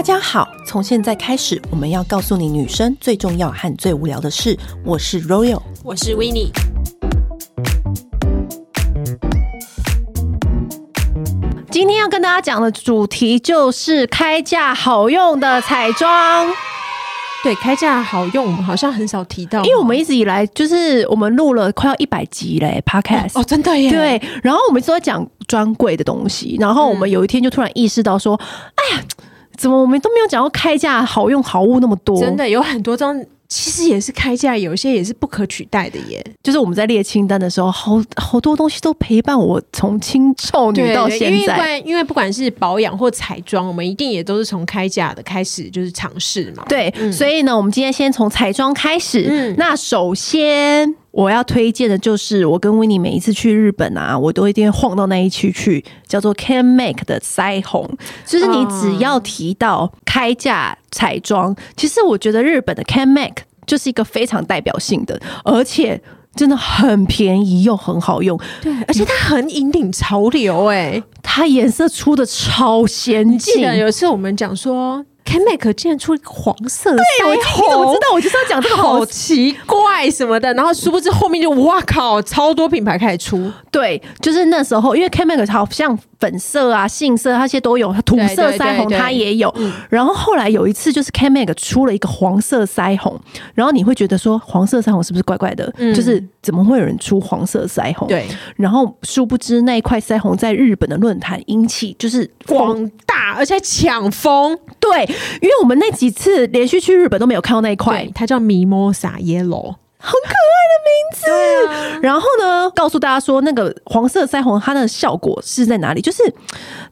大家好，从现在开始，我们要告诉你女生最重要和最无聊的事。我是 Royal，我是 Winnie。今天要跟大家讲的主题就是开价好用的彩妆。对，开价好用，我们好像很少提到，因为我们一直以来就是我们录了快要一百集嘞，Podcast 哦，真的耶。对，然后我们一直在讲专柜的东西，然后我们有一天就突然意识到说，嗯、哎呀，怎么我们都没有讲到开价好用好物那么多？真的有很多张。其实也是开价，有一些也是不可取代的耶。就是我们在列清单的时候，好好多东西都陪伴我从青少女到现在。因为因为不管是保养或彩妆，我们一定也都是从开价的开始，就是尝试嘛。对，嗯、所以呢，我们今天先从彩妆开始。嗯，那首先我要推荐的就是我跟 Winnie 每一次去日本啊，我都一定会晃到那一区去，叫做 CanMake 的腮红。就是你只要提到开价。彩妆，其实我觉得日本的 CanMake 就是一个非常代表性的，而且真的很便宜又很好用。对，而且它很引领潮流，哎，它颜色出的超先进。有一次我们讲说。CanMake 竟然出一个黄色的腮红，我知道，我就是要讲这个好奇怪什么的，然后殊不知后面就哇靠，超多品牌开始出。对，就是那时候，因为 CanMake 好像粉色啊、杏色那些都有，土色腮红它也有。然后后来有一次，就是 CanMake 出了一个黄色腮红，然后你会觉得说黄色腮红是不是怪怪的？嗯、就是怎么会有人出黄色腮红？对。然后殊不知那一块腮红在日本的论坛引起就是广大，而且抢风。对。因为我们那几次连续去日本都没有看到那一块，它叫 Mimosa Yellow。很可对啊。然后呢，告诉大家说，那个黄色腮红它的效果是在哪里？就是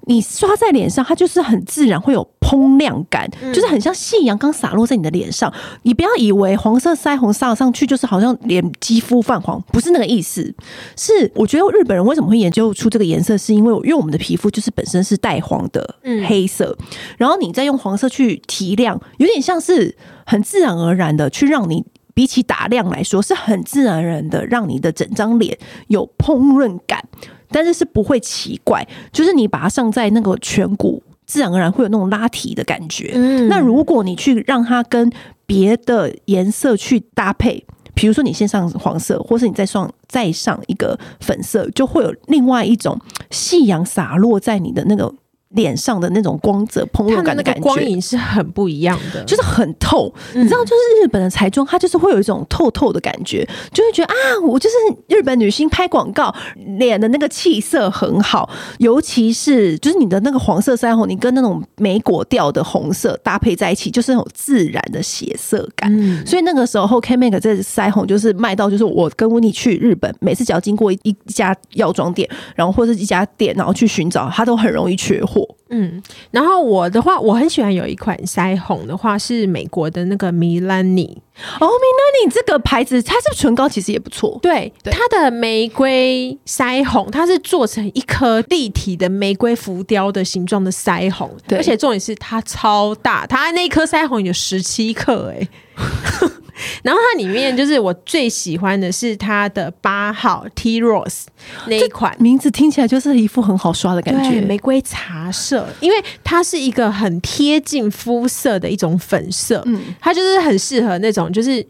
你刷在脸上，它就是很自然会有蓬亮感，嗯、就是很像夕阳刚洒落在你的脸上。你不要以为黄色腮红上上去就是好像脸肌肤泛黄，不是那个意思。是我觉得日本人为什么会研究出这个颜色，是因为因为我们的皮肤就是本身是带黄的黑色，嗯、然后你再用黄色去提亮，有点像是很自然而然的去让你。比起打亮来说，是很自然而然的，让你的整张脸有烹饪感，但是是不会奇怪。就是你把它上在那个颧骨，自然而然会有那种拉提的感觉。嗯，那如果你去让它跟别的颜色去搭配，比如说你先上黄色，或是你再上再上一个粉色，就会有另外一种夕阳洒落在你的那个。脸上的那种光泽、蓬松感的感觉，光影是很不一样的，就是很透。嗯、你知道，就是日本的彩妆，它就是会有一种透透的感觉，就会觉得啊，我就是日本女星拍广告，脸的那个气色很好。尤其是就是你的那个黄色腮红，你跟那种莓果调的红色搭配在一起，就是那种自然的血色感。嗯、所以那个时候，CanMake 这腮红就是卖到，就是我跟 Winnie 去日本，每次只要经过一家药妆店，然后或者一家店，然后去寻找，它都很容易缺货。嗯，然后我的话，我很喜欢有一款腮红的话是美国的那个 Milani 哦，Milani 这个牌子，它是不是唇膏其实也不错。对，对它的玫瑰腮红，它是做成一颗立体的玫瑰浮雕的形状的腮红，对而且重点是它超大，它那颗腮红有十七克哎。然后它里面就是我最喜欢的是它的八号 Tea Rose 那一款，名字听起来就是一副很好刷的感觉，玫瑰茶色，因为它是一个很贴近肤色的一种粉色，嗯，它就是很适合那种就是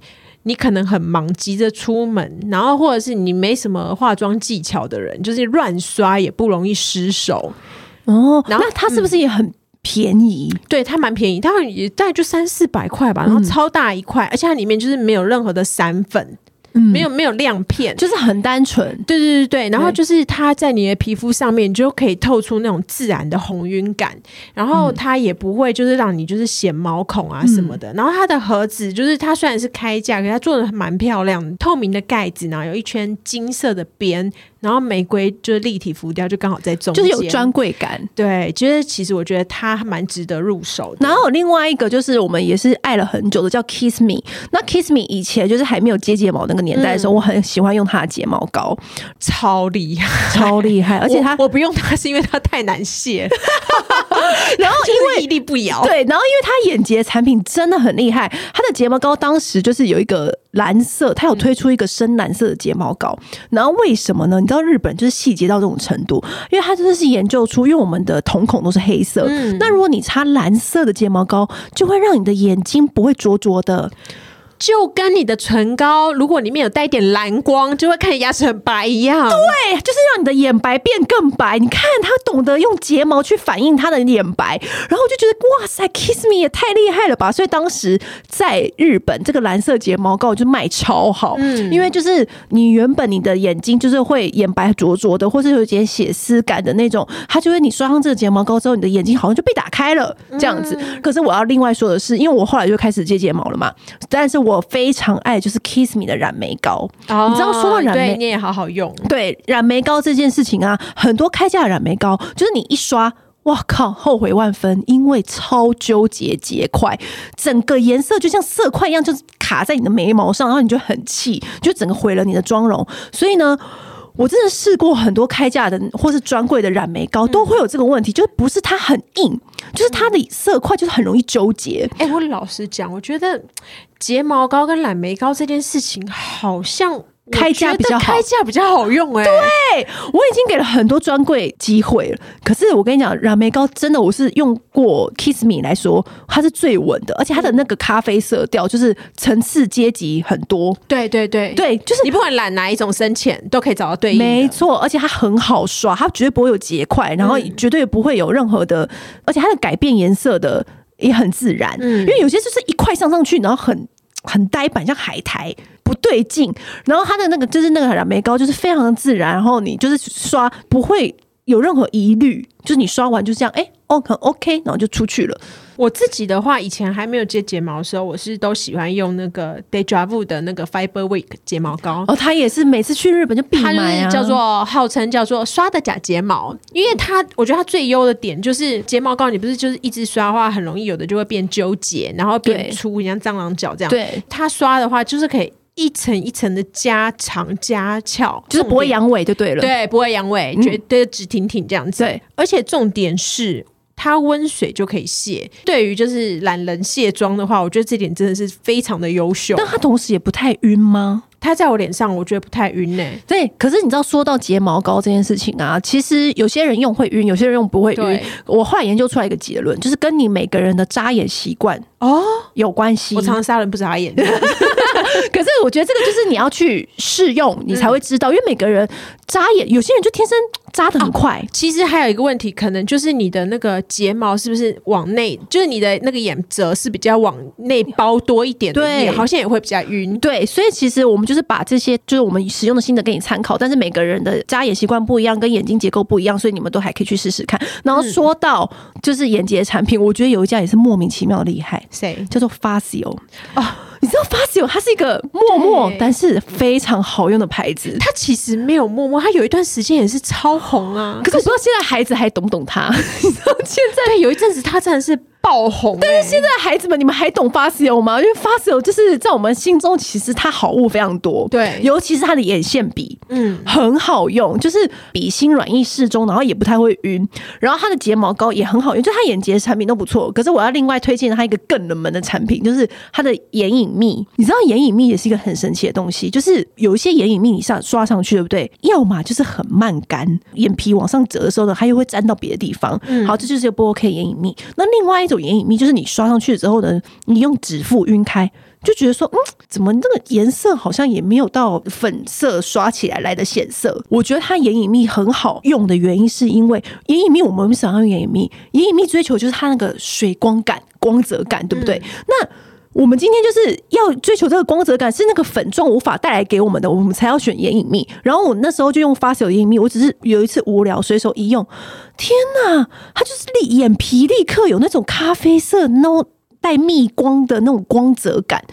你可能很忙急着出门，然后或者是你没什么化妆技巧的人，就是乱刷也不容易失手哦。然后那它是不是也很？嗯便宜，对，它蛮便宜，它也大概就三四百块吧，然后超大一块，嗯、而且它里面就是没有任何的散粉。没有没有亮片，就是很单纯。对对对对，然后就是它在你的皮肤上面就可以透出那种自然的红晕感，然后它也不会就是让你就是显毛孔啊什么的。然后它的盒子就是它虽然是开价，可是它做的蛮漂亮，透明的盖子，然后有一圈金色的边，然后玫瑰就是立体浮雕，就刚好在中间，就是有专柜感。对，就是其实我觉得它蛮值得入手的。然后另外一个就是我们也是爱了很久的叫 Kiss Me，那 Kiss Me 以前就是还没有接睫毛那个。年代的时候，我很喜欢用它的睫毛膏，超厉害，超厉害！而且它我，我不用它是因为它太难卸，然后因为不摇，对，然后因为他眼睫产品真的很厉害，他的睫毛膏当时就是有一个蓝色，他有推出一个深蓝色的睫毛膏。然后为什么呢？你知道日本就是细节到这种程度，因为他真的是研究出，因为我们的瞳孔都是黑色，嗯，那如果你擦蓝色的睫毛膏，就会让你的眼睛不会灼灼的。就跟你的唇膏，如果里面有带一点蓝光，就会看你牙齿很白一样。对，就是让你的眼白变更白。你看他懂得用睫毛去反映他的眼白，然后我就觉得哇塞，Kiss Me 也太厉害了吧！所以当时在日本，这个蓝色睫毛膏就卖超好。嗯，因为就是你原本你的眼睛就是会眼白灼灼的，或是有一点血丝感的那种，它就会你刷上这个睫毛膏之后，你的眼睛好像就被打开了这样子。可是我要另外说的是，因为我后来就开始接睫毛了嘛，但是我。我非常爱就是 Kiss Me 的染眉膏，哦、你知道说到染眉，你也好好用。对染眉膏这件事情啊，很多开价染眉膏就是你一刷，哇靠，后悔万分，因为超纠结结块，整个颜色就像色块一样，就是卡在你的眉毛上，然后你就很气，就整个毁了你的妆容。所以呢。我真的试过很多开价的或是专柜的染眉膏，都会有这个问题，就是不是它很硬，就是它的色块就是很容易纠结。哎，我老实讲，我觉得睫毛膏跟染眉膏这件事情好像。开价比较好，开价比较好用哎、欸。对，我已经给了很多专柜机会了。可是我跟你讲，染眉膏真的，我是用过 Kiss Me 来说，它是最稳的，而且它的那个咖啡色调就是层次阶级很多。对对对对，就是你不管染哪一种深浅，都可以找到对应。没错，而且它很好刷，它绝对不会有结块，然后绝对不会有任何的，而且它的改变颜色的也很自然。嗯，因为有些就是一块上上去，然后很很呆板，像海苔。不对劲，然后它的那个就是那个染眉膏，就是非常的自然，然后你就是刷不会有任何疑虑，就是你刷完就这样，哎，哦，很 OK，然后就出去了。我自己的话，以前还没有接睫毛的时候，我是都喜欢用那个 Deja Vu 的那个 Fiber Week 睫毛膏。哦，它也是每次去日本就必买啊，叫做号称叫做刷的假睫毛，因为它我觉得它最优的点就是睫毛膏，你不是就是一直刷的话，很容易有的就会变纠结，然后变粗，像蟑螂脚这样。对，它刷的话就是可以一层一层的加长加翘，就是不会阳痿就对了。对，不会阳痿，绝对直挺挺这样子。对，而且重点是。它温水就可以卸，对于就是懒人卸妆的话，我觉得这点真的是非常的优秀。但它同时也不太晕吗？它在我脸上，我觉得不太晕呢、欸。对，可是你知道，说到睫毛膏这件事情啊，其实有些人用会晕，有些人用不会晕。我后来研究出来一个结论，就是跟你每个人的扎眼习惯哦有关系。我常常杀人不眨眼。可是我觉得这个就是你要去试用，你才会知道，嗯、因为每个人眨眼，有些人就天生眨得很快。哦、其实还有一个问题，可能就是你的那个睫毛是不是往内，就是你的那个眼褶是比较往内包多一点的，对，好像也会比较晕。对，所以其实我们就是把这些，就是我们使用的心得给你参考。但是每个人的扎眼习惯不一样，跟眼睛结构不一样，所以你们都还可以去试试看。然后说到就是眼睫产品，我觉得有一家也是莫名其妙厉害，谁叫做 Facio 啊。你知道 Facio 它是一个默默但是非常好用的牌子。它其实没有默默，它有一段时间也是超红啊。可是我不知道现在孩子还懂不懂他？现在对，有一阵子他真的是。爆红、欸，但是现在孩子们，你们还懂 Facio 吗？因为 Facio 就是在我们心中，其实它好物非常多，对，尤其是它的眼线笔，嗯，很好用，就是笔芯软硬适中，然后也不太会晕，然后它的睫毛膏也很好用，就它眼睫产品都不错。可是我要另外推荐它一个更冷门的产品，就是它的眼影蜜。你知道眼影蜜也是一个很神奇的东西，就是有一些眼影蜜你上刷上去，对不对？要么就是很慢干，眼皮往上折的时候呢，它又会粘到别的地方。嗯，好，这就是一个不 OK 眼影蜜。那另外一种眼影蜜就是你刷上去之后呢，你用指腹晕开，就觉得说，嗯，怎么这个颜色好像也没有到粉色刷起来来的显色。我觉得它眼影蜜很好用的原因，是因为眼影蜜我们想要用眼影蜜，眼影蜜追求就是它那个水光感、光泽感，对不对？嗯、那我们今天就是要追求这个光泽感，是那个粉状无法带来给我们的，我们才要选眼影蜜。然后我那时候就用 Facio 眼影蜜，我只是有一次无聊随手一用，天哪，它就是立眼皮立刻有那种咖啡色那种带蜜光的那种光泽感，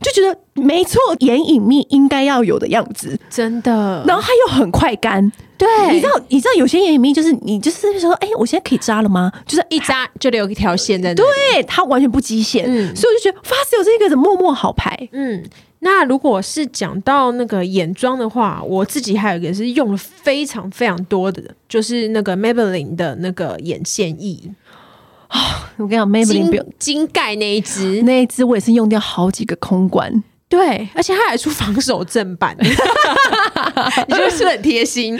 就觉得没错，眼影蜜应该要有的样子，真的。然后它又很快干。对，你知道，你知道有些眼影蜜就是你就是说，哎、欸，我现在可以扎了吗？就是一扎就留一条线在那，对，它完全不极限，嗯，所以我就觉得 Facio 这个是默默好牌，嗯。那如果是讲到那个眼妆的话，我自己还有一个是用了非常非常多的，就是那个 Maybelline 的那个眼线液。我跟你讲，Maybelline 金盖那一支，那一支我也是用掉好几个空管。对，而且他还出防守正版，你觉得是不是很贴心？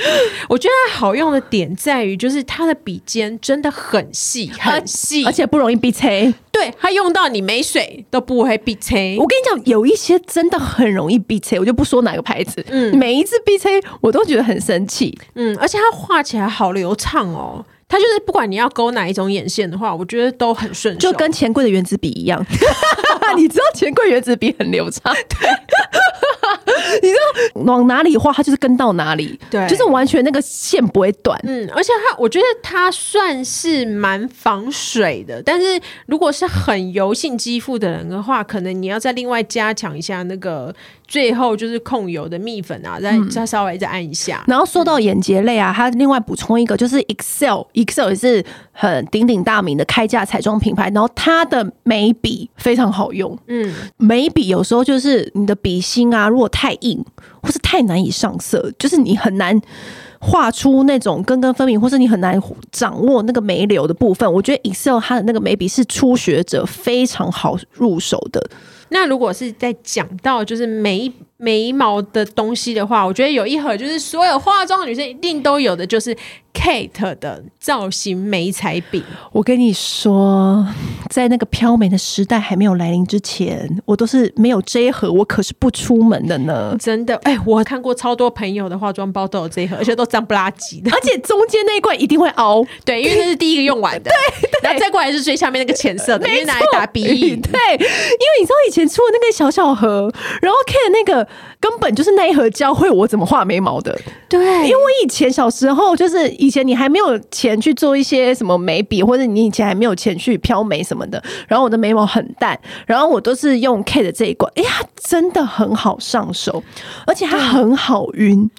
我觉得它好用的点在于，就是它的笔尖真的很细，很细，而且不容易逼车。对，它用到你没水都不会逼车。我跟你讲，有一些真的很容易逼车，我就不说哪个牌子。嗯，每一次逼车我都觉得很生气。嗯，而且它画起来好流畅哦。它就是不管你要勾哪一种眼线的话，我觉得都很顺手，就跟钱柜的原子笔一样。你知道钱柜原子笔很流畅，对。你知道往哪里画，它就是跟到哪里，对，就是完全那个线不会断。嗯，而且它，我觉得它算是蛮防水的。但是如果是很油性肌肤的人的话，可能你要再另外加强一下那个。最后就是控油的蜜粉啊，再再稍微再按一下。嗯、然后说到眼睫类啊，它另外补充一个，就是 Excel，Excel 也是很鼎鼎大名的开价彩妆品牌。然后它的眉笔非常好用，嗯，眉笔有时候就是你的笔芯啊，如果太硬或是太难以上色，就是你很难画出那种根根分明，或是你很难掌握那个眉流的部分。我觉得 Excel 它的那个眉笔是初学者非常好入手的。那如果是在讲到就是眉眉毛的东西的话，我觉得有一盒就是所有化妆的女生一定都有的，就是 Kate 的造型眉彩笔。我跟你说，在那个飘眉的时代还没有来临之前，我都是没有这一盒，我可是不出门的呢。真的，哎、欸，我看过超多朋友的化妆包都有这一盒，而且都脏不拉几的，而且中间那一罐一定会凹，对，因为那是第一个用完的。对，对，然后再过来是最下面那个浅色的，因为拿来打鼻影。对，因为你知道以前出的那个小小盒，然后 Kate 那个。根本就是那一盒教会我怎么画眉毛的。对，因为我以前小时候就是以前你还没有钱去做一些什么眉笔，或者你以前还没有钱去漂眉什么的。然后我的眉毛很淡，然后我都是用 Kate 的这一罐，哎呀，真的很好上手，而且它很好晕。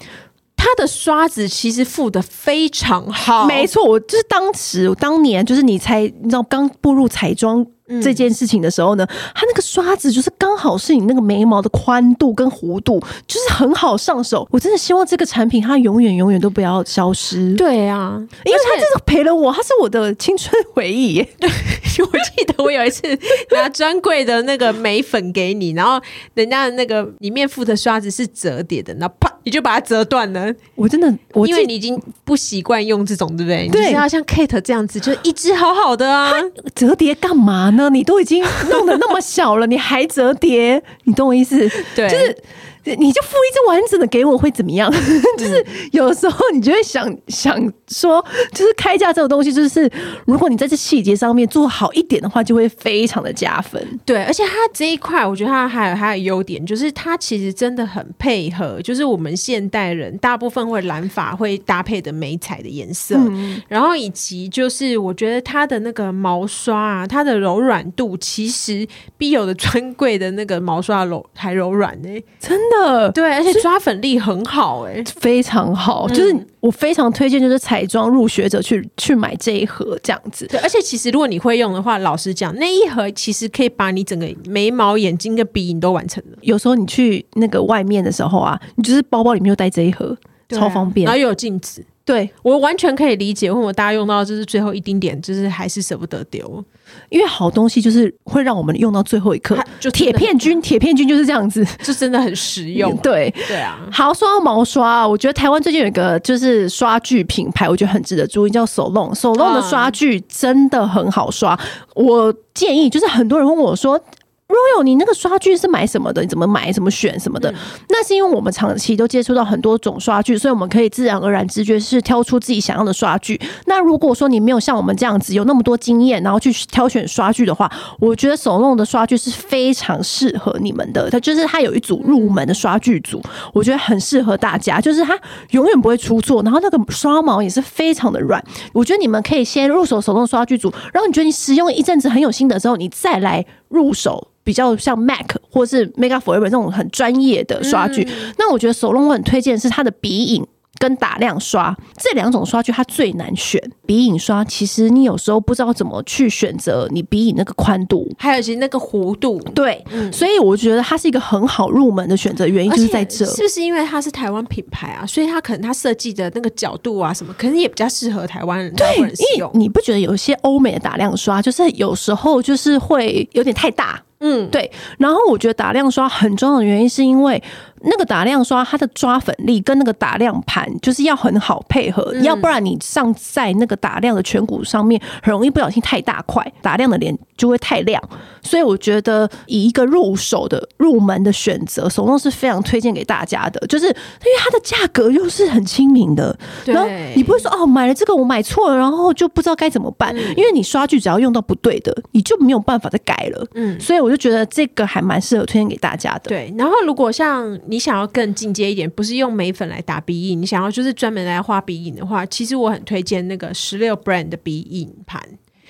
他的刷子其实附的非常好，没错，我就是当时当年就是你才你知道刚步入彩妆。这件事情的时候呢，它那个刷子就是刚好是你那个眉毛的宽度跟弧度，就是很好上手。我真的希望这个产品它永远永远都不要消失。对啊，因为它真的陪了我，它是我的青春回忆。对，我记得我有一次拿专柜的那个眉粉给你，然后人家的那个里面附的刷子是折叠的，然后啪你就把它折断了。我真的，我因为你已经不习惯用这种，对不对？对，你就是要像 Kate 这样子，就一支好好的啊，折叠干嘛？那你都已经弄得那么小了，你还折叠？你懂我意思？对，就是。你就付一只完整的给我会怎么样？就是有时候你就会想想说，就是开价这种东西，就是如果你在这细节上面做好一点的话，就会非常的加分。对，而且它这一块，我觉得它还有它的优点，就是它其实真的很配合，就是我们现代人大部分会染发会搭配的眉彩的颜色，嗯、然后以及就是我觉得它的那个毛刷啊，它的柔软度其实比有的专柜的那个毛刷柔还柔软呢、欸，真的。对，而且抓粉力很好，欸，哎，非常好，嗯，就是我非常推荐，就是彩妆入学者去去买这一盒这样子。对，而且其实如果你会用的话，老实讲，那一盒其实可以把你整个眉毛、眼睛跟鼻影都完成了。有时候你去那个外面的时候啊，你就是包包里面就带这一盒，啊，超方便，然后又有镜子。对，我完全可以理解，为什么大家用到就是最后一丁点，就是还是舍不得丢，因为好东西就是会让我们用到最后一刻。就铁片菌，铁片菌就是这样子，就真的很实用。对对啊，好，说到毛刷，我觉得台湾最近有一个就是刷具品牌，我觉得很值得注意，叫 Solon，Solon 的刷具真的很好刷。我建议就是很多人问我说。Royal，你那个刷具是买什么的？你怎么买？怎么选什么的？嗯、那是因为我们长期都接触到很多种刷具，所以我们可以自然而然直觉是挑出自己想要的刷具。那如果说你没有像我们这样子有那么多经验，然后去挑选刷具的话，我觉得 Solon 的刷具是非常适合你们的。它就是它有一组入门的刷具组，我觉得很适合大家。就是它永远不会出错，然后那个刷毛也是非常的软。我觉得你们可以先入手 Solon 刷具组，然后你觉得你使用一阵子很有心得之后，你再来入手。比较像 MAC 或是 Make Up For Ever 这种很专业的刷具，嗯、那我觉得 Solon 我很推荐是它的鼻影跟打亮刷这两种刷具，它最难选。鼻影刷其实你有时候不知道怎么去选择你鼻影那个宽度，还有其实那个弧度。对，嗯、所以我觉得它是一个很好入门的选择，原因就是在这。是不是因为它是台湾品牌啊？所以它可能它设计的那个角度啊什么，可能也比较适合台湾人。对，因为。你不觉得有些欧美的打亮刷，就是有时候就是会有点太大？嗯，对。然后我觉得打亮刷很重要的原因，是因为那个打亮刷它的抓粉力跟那个打亮盘就是要很好配合，嗯、要不然你上在那个打亮的颧骨上面，很容易不小心太大块，打亮的脸就会太亮。所以我觉得以一个入手的入门的选择，手动是非常推荐给大家的，就是因为它的价格又是很亲民的，然后你不会说哦买了这个我买错了，然后就不知道该怎么办，嗯、因为你刷具只要用到不对的，你就没有办法再改了。嗯，所以我就觉得这个还蛮适合推荐给大家的。对，然后如果像你想要更进阶一点，不是用眉粉来打鼻影，你想要就是专门来画鼻影的话，其实我很推荐那个十六 brand 的鼻影盘。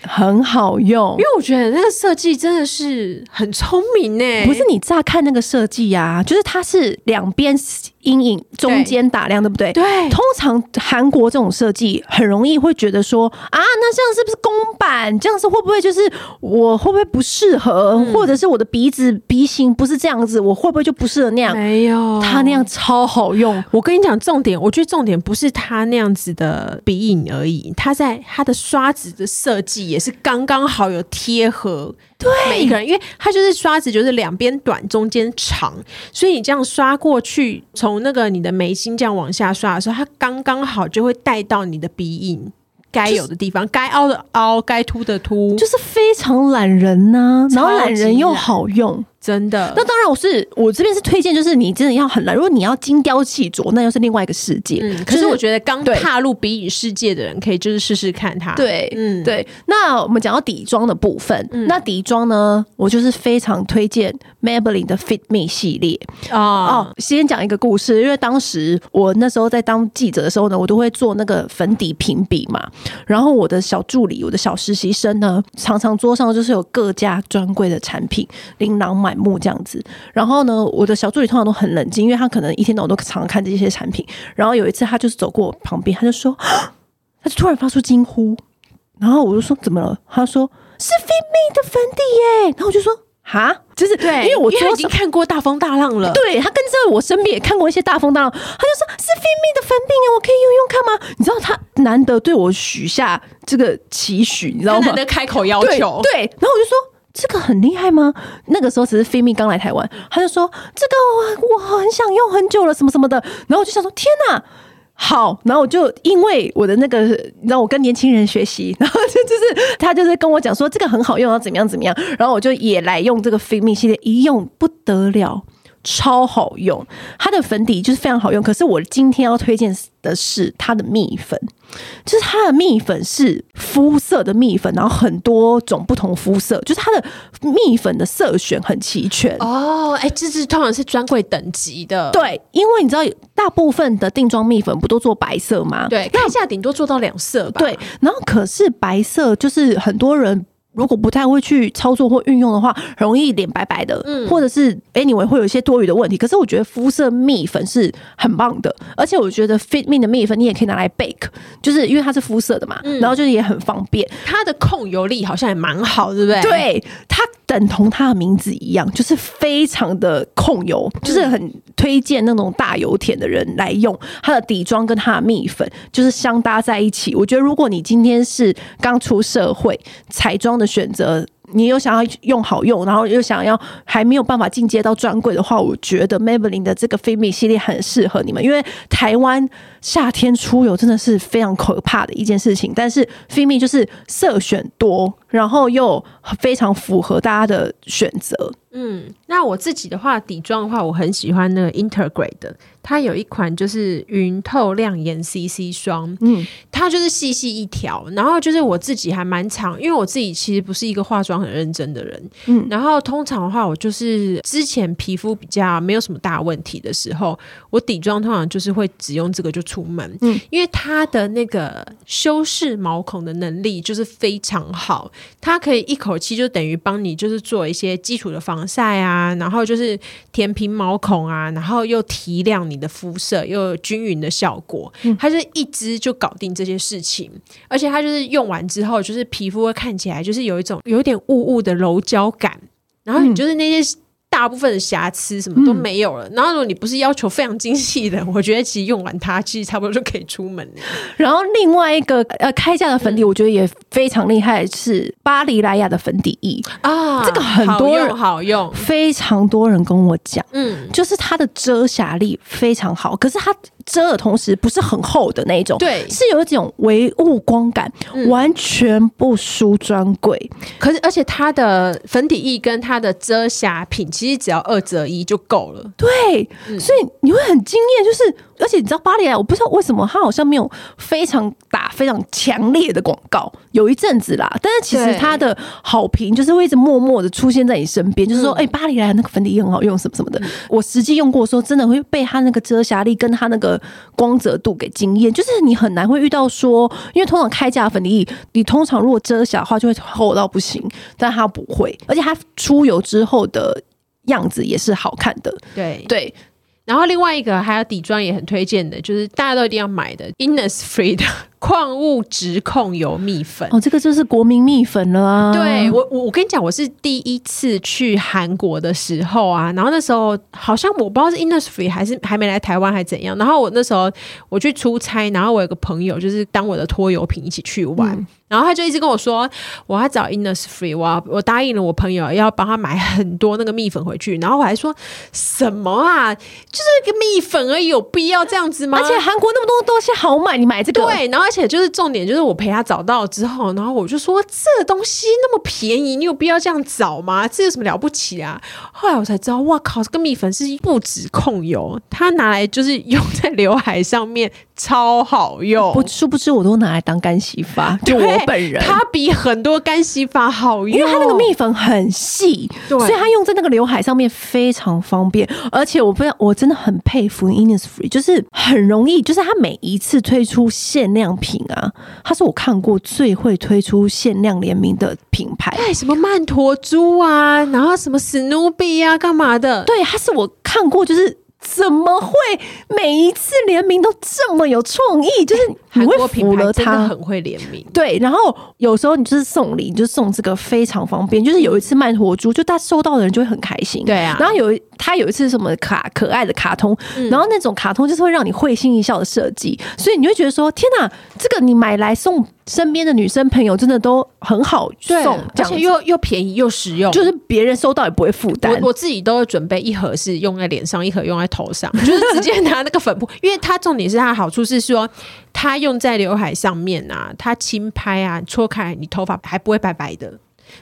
很好用，因为我觉得那个设计真的是很聪明呢。不是你乍看那个设计呀，就是它是两边阴影中间打亮，对不对？对。通常韩国这种设计很容易会觉得说啊，那这样是不是公版？这样子会不会就是我会不会不适合？嗯、或者是我的鼻子鼻型不是这样子，我会不会就不适合那样？没有，它那样超好用。我跟你讲，重点，我觉得重点不是它那样子的鼻影而已，它在它的刷子的设计。也是刚刚好有贴合对。每一个人，因为它就是刷子，就是两边短，中间长，所以你这样刷过去，从那个你的眉心这样往下刷的时候，它刚刚好就会带到你的鼻影该有的地方，该凹的凹，该凸的凸，就是非常懒人呐、啊，然后懒人又好用。真的，那当然，我是我这边是推荐，就是你真的要很懒。如果你要精雕细琢，那又是另外一个世界。嗯，可是我觉得刚踏入鼻影世界的人，可以就是试试看它。对，嗯，对。那我们讲到底妆的部分，嗯、那底妆呢，我就是非常推荐 Maybelline 的 Fit Me 系列哦，哦，先讲一个故事，因为当时我那时候在当记者的时候呢，我都会做那个粉底评比嘛。然后我的小助理，我的小实习生呢，常常桌上就是有各家专柜的产品，琳琅满目这样子，然后呢，我的小助理通常都很冷静，因为他可能一天到晚都常常看这些产品。然后有一次，他就是走过我旁边，他就说，他就突然发出惊呼，然后我就说怎么了？他说是 Fit Me 的粉底耶。然后我就说哈，就是对，因为我已经看过大风大浪了。对，他跟在我身边也看过一些大风大浪，他就说是 Me 的粉饼耶，我可以用用看吗？你知道他难得对我许下这个期许，你知道吗？难得开口要求，对，对，然后我就说。这个很厉害吗？那个时候只是菲蜜刚来台湾，他就说这个我我很想用很久了，什么什么的。然后我就想说天哪，好！然后我就因为我的那个，让我跟年轻人学习，然后就就是他就是跟我讲说这个很好用，要怎么样怎么样。然后我就也来用这个菲蜜系列，一用不得了。超好用，它的粉底就是非常好用。可是我今天要推荐的是它的蜜粉，就是它的蜜粉是肤色的蜜粉，然后很多种不同肤色，就是它的蜜粉的色选很齐全。哦，哎、欸，这是通常是专柜等级的。对，因为你知道大部分的定妆蜜粉不都做白色吗？对，看一下顶多做到两色吧。对，然后可是白色就是很多人。如果不太会去操作或运用的话，很容易脸白白的，嗯，或者是 anyway 会有一些多余的问题。可是我觉得肤色蜜粉是很棒的，而且我觉得 Fit Me 的蜜粉你也可以拿来 bake，就是因为它是肤色的嘛，嗯、然后就是也很方便。它的控油力好像也蛮好，对不对？对，它等同它的名字一样，就是非常的控油，就是很推荐那种大油田的人来用它的底妆跟它的蜜粉，就是相搭在一起。我觉得如果你今天是刚出社会彩妆的。选择你又想要用好用，然后又想要还没有办法进阶到专柜的话，我觉得 Maybelline 的这个 Fit Me 系列很适合你们，因为台湾夏天出游真的是非常可怕的一件事情。但是 Fit Me 就是色选多，然后又非常符合大家的选择。嗯，那我自己的话，底妆的话，我很喜欢那个 Intergrade 的，它有一款就是云透亮颜 CC 霜，嗯，它就是细细一条，然后就是我自己还蛮常，因为我自己其实不是一个化妆很认真的人，嗯，然后通常的话，我就是之前皮肤比较没有什么大问题的时候，我底妆通常就是会只用这个就出门，嗯，因为它的那个修饰毛孔的能力就是非常好，它可以一口气就等于帮你就是做一些基础的。防晒啊，然后就是填平毛孔啊，然后又提亮你的肤色，又有均匀的效果。嗯、它是一支就搞定这些事情，而且它就是用完之后，就是皮肤会看起来就是有一种有一点雾雾的柔焦感，然后你就是那些。大部分的瑕疵什么都没有了，嗯、然后如果你不是要求非常精细的，我觉得其实用完它其实差不多就可以出门。然后另外一个呃开价的粉底，我觉得也非常厉害，是巴黎莱雅的粉底液。啊，这个很多人好用，非常多人跟我讲，嗯，就是它的遮瑕力非常好，可是它。遮的同时不是很厚的那一种，对，是有一种唯物光感，嗯、完全不输专柜。可是，而且它的粉底液跟它的遮瑕品，其实只要二折一就够了。对，嗯、所以你会很惊艳，就是。而且你知道巴黎莱，我不知道为什么它好像没有非常打非常强烈的广告，有一阵子啦。但是其实它的好评就是会一直默默的出现在你身边，就是说，哎、嗯欸，巴黎莱那个粉底液很好用，什么什么的。嗯、我实际用过，说真的会被它那个遮瑕力跟它那个光泽度给惊艳。就是你很难会遇到说，因为通常开价粉底液，你通常如果遮瑕的话就会厚到不行，但它不会，而且它出油之后的样子也是好看的。对对。然后另外一个还有底妆也很推荐的，就是大家都一定要买的 Innisfree 的矿物质控油蜜粉。哦，这个就是国民蜜粉了啊！对我，我我跟你讲，我是第一次去韩国的时候啊，然后那时候好像我不知道是 Innisfree 还是还没来台湾还是怎样，然后我那时候我去出差，然后我有个朋友就是当我的拖油瓶一起去玩。嗯然后他就一直跟我说，我要找 Innisfree，我要我答应了我朋友要帮他买很多那个蜜粉回去。然后我还说什么啊，就是个蜜粉而已，有必要这样子吗？而且韩国那么多东西好买，你买这个？对，然后而且就是重点就是我陪他找到之后，然后我就说这东西那么便宜，你有必要这样找吗？这有什么了不起啊？后来我才知道，哇靠，这个蜜粉是不止控油，它拿来就是用在刘海上面。超好用，不殊不知我都拿来当干洗发，就我本人，它比很多干洗发好用，因为它那个蜜粉很细，对所以它用在那个刘海上面非常方便。而且我非常，我真的很佩服 Innisfree，就是很容易，就是它每一次推出限量品啊，它是我看过最会推出限量联名的品牌。对，什么曼陀珠啊，然后什么史努比啊，干嘛的？对，它是我看过就是。怎么会每一次联名都这么有创意？就是你会服了他，很会联名。对，然后有时候你就是送礼，你就送这个非常方便。就是有一次曼陀珠，就他收到的人就会很开心。对啊，然后有他有一次什么卡可爱的卡通，嗯、然后那种卡通就是会让你会心一笑的设计，所以你会觉得说：天哪，这个你买来送。身边的女生朋友真的都很好送，而且又又便宜又实用，就是别人收到也不会负担。我我自己都会准备一盒是用在脸上，一盒用在头上，就是直接拿那个粉扑，因为它重点是它的好处是说，它用在刘海上面啊，它轻拍啊，搓开你头发还不会白白的。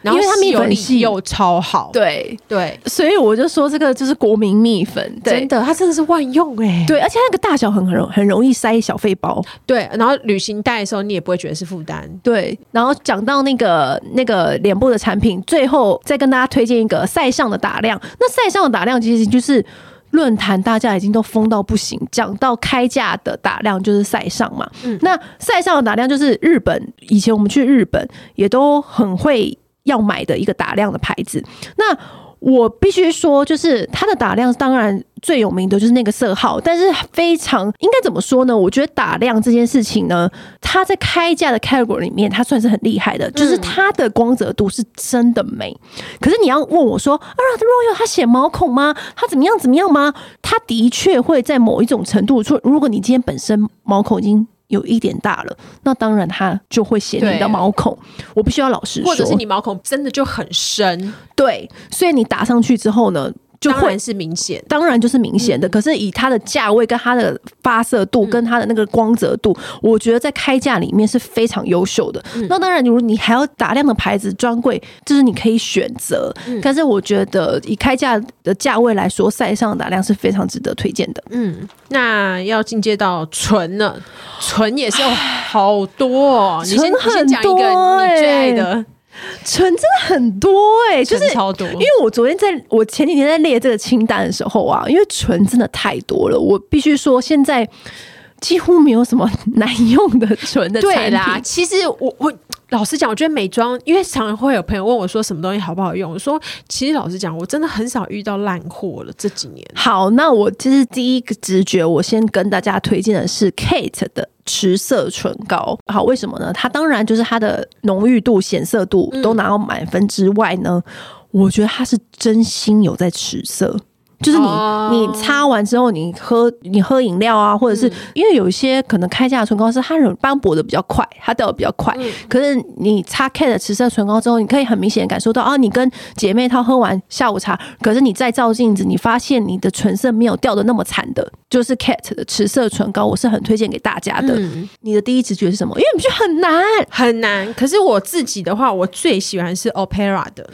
然后因为它蜜粉细又超好，对。对，所以我就说这个就是国民蜜粉，真的，它真的是万用哎、欸，对，而且那个大小很很容很容易塞小费包，对，然后旅行带的时候你也不会觉得是负担，对。然后讲到那个那个脸部的产品，最后再跟大家推荐一个赛尚的打量，那赛尚的打量其实就是论坛大家已经都疯到不行，讲到开价的打量就是赛上嘛，嗯，那赛上的打量就是日本以前我们去日本也都很会。要买的一个打亮的牌子，那我必须说，就是它的打亮，当然最有名的就是那个色号，但是非常应该怎么说呢？我觉得打亮这件事情呢，它在开价的 category 里面，它算是很厉害的，就是它的光泽度是真的美。可是你要问我说，啊，Royal 它显毛孔吗？它怎么样怎么样吗？它的确会在某一种程度，说如果你今天本身毛孔已经。有一点大了，那当然它就会显你的毛孔。我必须要老实说，或者是你毛孔真的就很深，对，所以你打上去之后呢，就会当然是明显，当然就是明显的。嗯、可是以它的价位、跟它的发色度、跟它的那个光泽度，嗯、我觉得在开价里面是非常优秀的。嗯、那当然，如果你还要打量的牌子专柜，就是你可以选择。嗯、但是我觉得以开价的价位来说，赛尚打量是非常值得推荐的。嗯，那要进阶到纯了，纯也是有好多、哦。唇很多、欸、你先讲一个你最爱的。唇真的很多哎、欸，就是超多。因为我昨天在我前几天在列这个清单的时候啊，因为唇真的太多了，我必须说现在几乎没有什么 难用的唇的产品。对啦，其实我我老实讲，我觉得美妆，因为常常会有朋友问我说什么东西好不好用，我说其实老实讲，我真的很少遇到烂货了。这几年，好，那我其实第一个直觉，我先跟大家推荐的是 Kate 的持色唇膏。好，为什么呢？它当然就是它的浓郁度、显色度都拿到满分之外呢，嗯、我觉得它是真心有在持色。就是你，你擦完之后，你喝你喝饮料啊，或者是因为有一些可能开架的唇膏是它很斑驳的比较快，它掉的比较快。可是你擦 Kate 的持色唇膏之后，你可以很明显感受到啊，你跟姐妹她喝完下午茶，可是你再照镜子，你发现你的唇色没有掉的那么惨的，就是 Kate 的持色唇膏，我是很推荐给大家的。你的第一直觉是什么？因为你觉得很难，很难。可是我自己的话，我最喜欢是 Opera 的。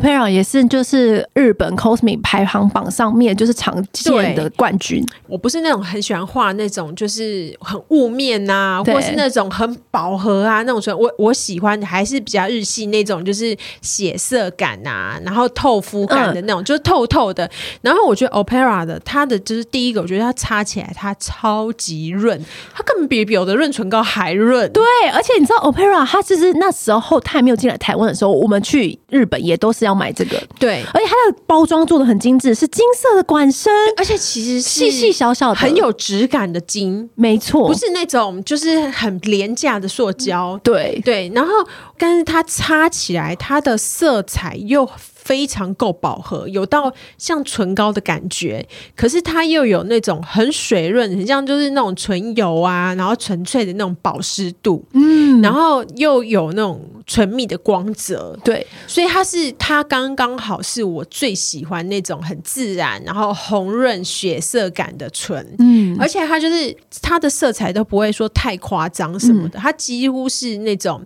Opera 也是，就是日本 Cosmic 排行榜上面就是常见的冠军。我不是那种很喜欢画那种就是很雾面啊，或是那种很饱和啊那种唇。我我喜欢的还是比较日系那种，就是血色感啊，然后透肤感的那种，嗯、就是透透的。然后我觉得 Opera 的它的就是第一个，我觉得它擦起来它超级润，它根本比有的润唇膏还润。对，而且你知道 Opera 它其实那时候它还没有进来台湾的时候，我们去日本也都。是要买这个，对，而且它的包装做的很精致，是金色的管身，而且其实细细小小的，很有质感的金，没错，不是那种就是很廉价的塑胶，对。对，然后但是它擦起来，它的色彩又。非常够饱和，有到像唇膏的感觉，可是它又有那种很水润，很像就是那种唇油啊，然后纯粹的那种保湿度，嗯，然后又有那种唇蜜的光泽，对，所以它是它刚刚好是我最喜欢那种很自然，然后红润血色感的唇，嗯，而且它就是它的色彩都不会说太夸张什么的，嗯，它几乎是那种。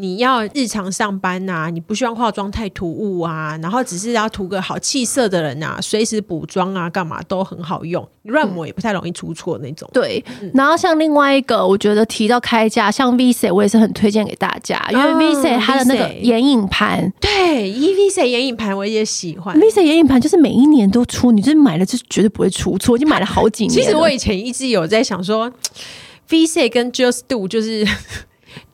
你要日常上班呐、啊，你不希望化妆太突兀啊，然后只是要涂个好气色的人啊，随时补妆啊，干嘛都很好用，乱抹也不太容易出错那种。对，然后像另外一个，我觉得提到开架，像 Visay 我也是很推荐给大家，因为 Visay 它的那个眼影盘，对，Visay 眼影盘我也喜欢。Visay 眼影盘就是每一年都出，你就是买了就绝对不会出错，已经买了好几年。其实我以前一直有在想说，Visay 跟 Just Do 就是。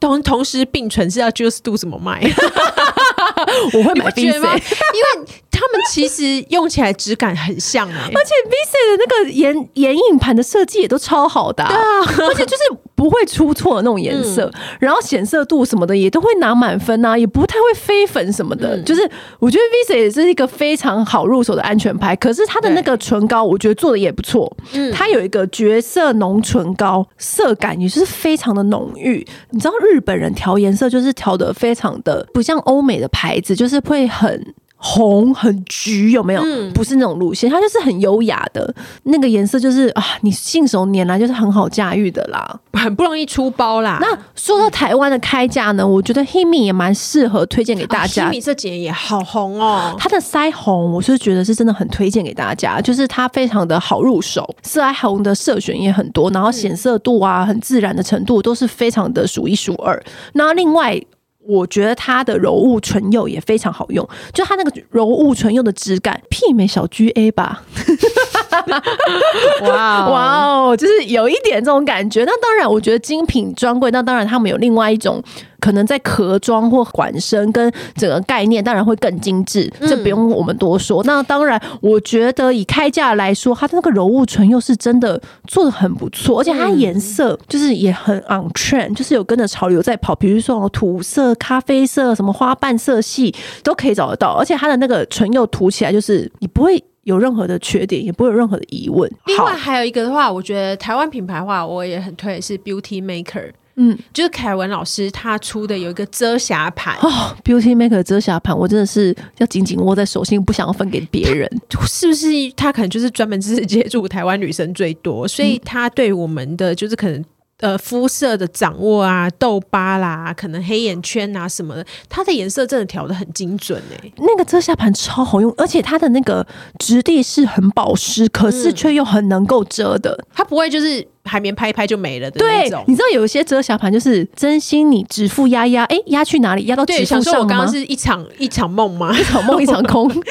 同同时并存是要 Juice Do 怎么卖？我会买吗？因为他们其实用起来质感很像哎、欸，而且 Visay 的那个眼眼影盘的设计也都超好的、啊，对啊，而且就是不会出错的那种颜色，嗯、然后显色度什么的也都会拿满分啊，也不太会飞粉什么的，嗯、就是我觉得 Visay 也是一个非常好入手的安全牌。可是它的那个唇膏，我觉得做的也不错，嗯，它有一个绝色浓唇膏，色感也是非常的浓郁。你知道日本人调颜色就是调的非常的不像欧美的牌子，就是会很。红很橘有没有？嗯、不是那种路线，它就是很优雅的那个颜色，就是啊，你信手拈来就是很好驾驭的啦，很不容易出包啦。那说到台湾的开价呢，我觉得 Himi 也蛮适合推荐给大家。Himi 这几年也好红哦，它的腮红我是觉得是真的很推荐给大家，就是它非常的好入手，腮红的色选也很多，然后显色度啊，很自然的程度都是非常的数一数二。那另外。我觉得它的柔雾唇釉也非常好用，就它那个柔雾唇釉的质感，媲美小 GA 吧。哇哇哦，就是有一点这种感觉。那当然，我觉得精品专柜，那当然他们有另外一种。可能在壳装或管身跟整个概念，当然会更精致，这不用我们多说。嗯、那当然，我觉得以开价来说，它的那个柔雾唇釉是真的做的很不错，而且它颜色就是也很 on trend，就是有跟着潮流在跑。比如说土色、咖啡色、什么花瓣色系都可以找得到，而且它的那个唇釉涂起来就是你不会有任何的缺点，也不会有任何的疑问。另外还有一个的话，我觉得台湾品牌的话，我也很推是 Beauty Maker。嗯，就是凯文老师他出的有一个遮瑕盘哦，Beauty Maker 遮瑕盘，我真的是要紧紧握在手心，不想要分给别人。是不是他可能就是专门只是接触台湾女生最多，所以他对我们的就是可能。呃，肤色的掌握啊，痘疤啦，可能黑眼圈啊什么的，它的颜色真的调的很精准哎、欸。那个遮瑕盘超好用，而且它的那个质地是很保湿，可是却又很能够遮的，嗯、它不会就是海绵拍一拍就没了的那种。对，你知道有一些遮瑕盘就是真心你指腹压压，哎、欸，压去哪里？压到指腹上吗？想说我刚刚是一场一场梦吗？一场梦一场空。对。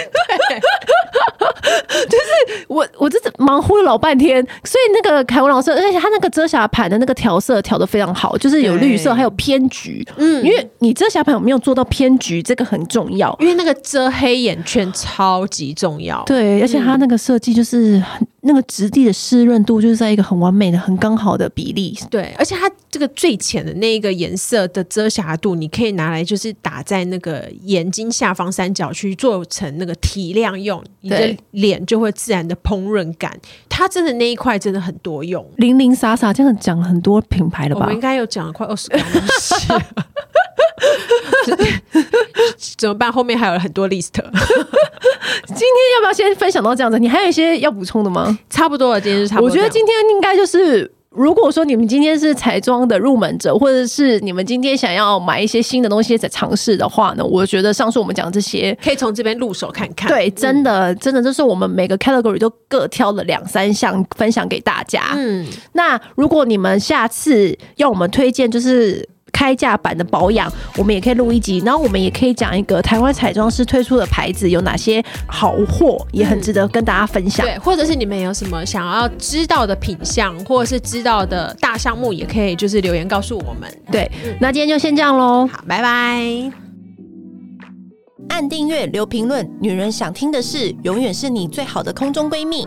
就是我我这忙乎了老半天，所以那个凯文老师，而且他那个遮瑕盘的那个调色调的非常好，就是有绿色还有偏橘，嗯，因为你遮瑕盘有没有做到偏橘，这个很重要，因为那个遮黑眼圈超级重要，对，而且他那个设计就是很。那个质地的湿润度就是在一个很完美的、很刚好的比例。对，而且它这个最浅的那一个颜色的遮瑕度，你可以拿来就是打在那个眼睛下方三角区，做成那个提亮用，你的脸就会自然的蓬润感。它真的那一块真的很多用，零零散散这样讲很多品牌了吧？我们应该有讲了快二十个东西。怎么办？后面还有很多 list。今天要不要先分享到这样子？你还有一些要补充的吗？差不多了，今天是差不多。我觉得今天应该就是，如果说你们今天是彩妆的入门者，或者是你们今天想要买一些新的东西在尝试的话呢，我觉得上述我们讲这些可以从这边入手看看。对，真的，嗯、真的，就是我们每个 category 都各挑了两三项分享给大家。嗯，那如果你们下次要我们推荐，就是。开架版的保养，我们也可以录一集，然后我们也可以讲一个台湾彩妆师推出的牌子有哪些好货，也很值得跟大家分享。对，或者是你们有什么想要知道的品相，或者是知道的大项目，也可以就是留言告诉我们。对，那今天就先这样喽，好，拜拜。按订阅，留评论，女人想听的事，永远是你最好的空中闺蜜。